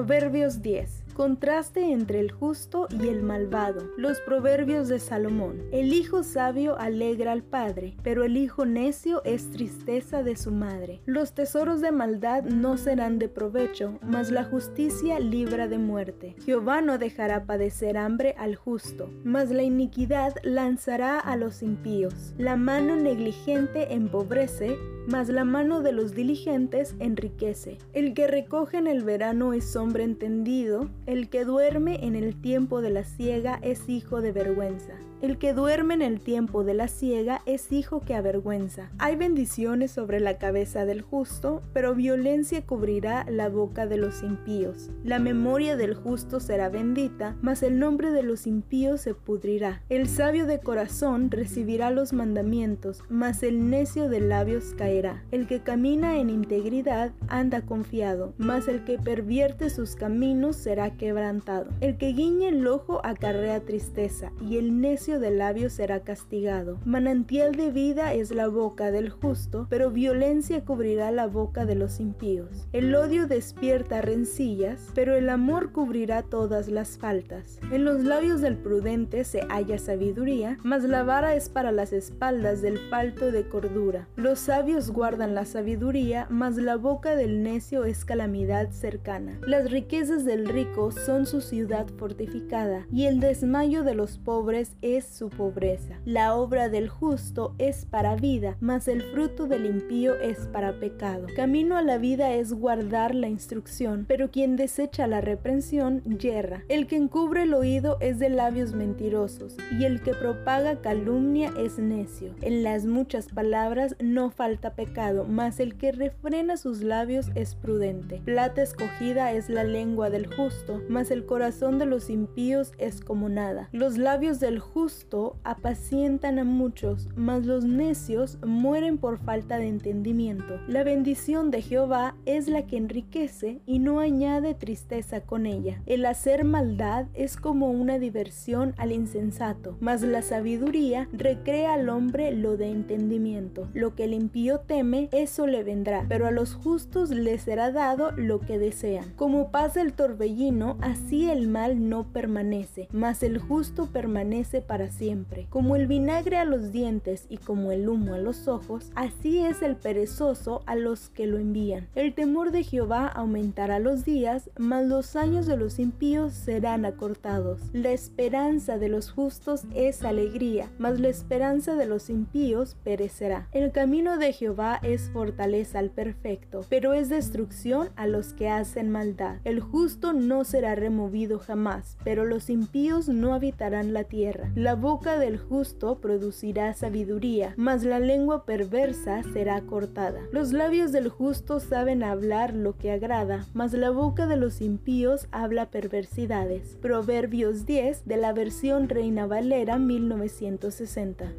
Proverbios 10. Contraste entre el justo y el malvado. Los proverbios de Salomón. El hijo sabio alegra al padre, pero el hijo necio es tristeza de su madre. Los tesoros de maldad no serán de provecho, mas la justicia libra de muerte. Jehová no dejará padecer hambre al justo, mas la iniquidad lanzará a los impíos. La mano negligente empobrece, mas la mano de los diligentes enriquece. El que recoge en el verano es hombre entendido, el que duerme en el tiempo de la siega es hijo de vergüenza. El que duerme en el tiempo de la siega es hijo que avergüenza. Hay bendiciones sobre la cabeza del justo, pero violencia cubrirá la boca de los impíos. La memoria del justo será bendita, mas el nombre de los impíos se pudrirá. El sabio de corazón recibirá los mandamientos, mas el necio de labios caerá. El que camina en integridad anda confiado, mas el que pervierte sus caminos será quebrantado. El que guiñe el ojo acarrea tristeza, y el necio de labios será castigado. Manantial de vida es la boca del justo, pero violencia cubrirá la boca de los impíos. El odio despierta rencillas, pero el amor cubrirá todas las faltas. En los labios del prudente se halla sabiduría, mas la vara es para las espaldas del falto de cordura. Los sabios guardan la sabiduría, mas la boca del necio es calamidad cercana. Las riquezas del rico son su ciudad fortificada, y el desmayo de los pobres es su pobreza. La obra del justo es para vida, mas el fruto del impío es para pecado. Camino a la vida es guardar la instrucción, pero quien desecha la reprensión yerra. El que encubre el oído es de labios mentirosos, y el que propaga calumnia es necio. En las muchas palabras no falta pecado, mas el que refrena sus labios es prudente. Plata escogida es la lengua del justo, mas el corazón de los impíos es como nada. Los labios del justo apacientan a muchos, mas los necios mueren por falta de entendimiento. La bendición de Jehová es la que enriquece y no añade tristeza con ella. El hacer maldad es como una diversión al insensato, mas la sabiduría recrea al hombre lo de entendimiento. Lo que el impío teme, eso le vendrá, pero a los justos les será dado lo que desean. Como pasa el torbellino, así el mal no permanece, mas el justo permanece siempre. Como el vinagre a los dientes y como el humo a los ojos, así es el perezoso a los que lo envían. El temor de Jehová aumentará los días, mas los años de los impíos serán acortados. La esperanza de los justos es alegría, mas la esperanza de los impíos perecerá. El camino de Jehová es fortaleza al perfecto, pero es destrucción a los que hacen maldad. El justo no será removido jamás, pero los impíos no habitarán la tierra. La boca del justo producirá sabiduría, mas la lengua perversa será cortada. Los labios del justo saben hablar lo que agrada, mas la boca de los impíos habla perversidades. Proverbios 10 de la versión Reina Valera 1960.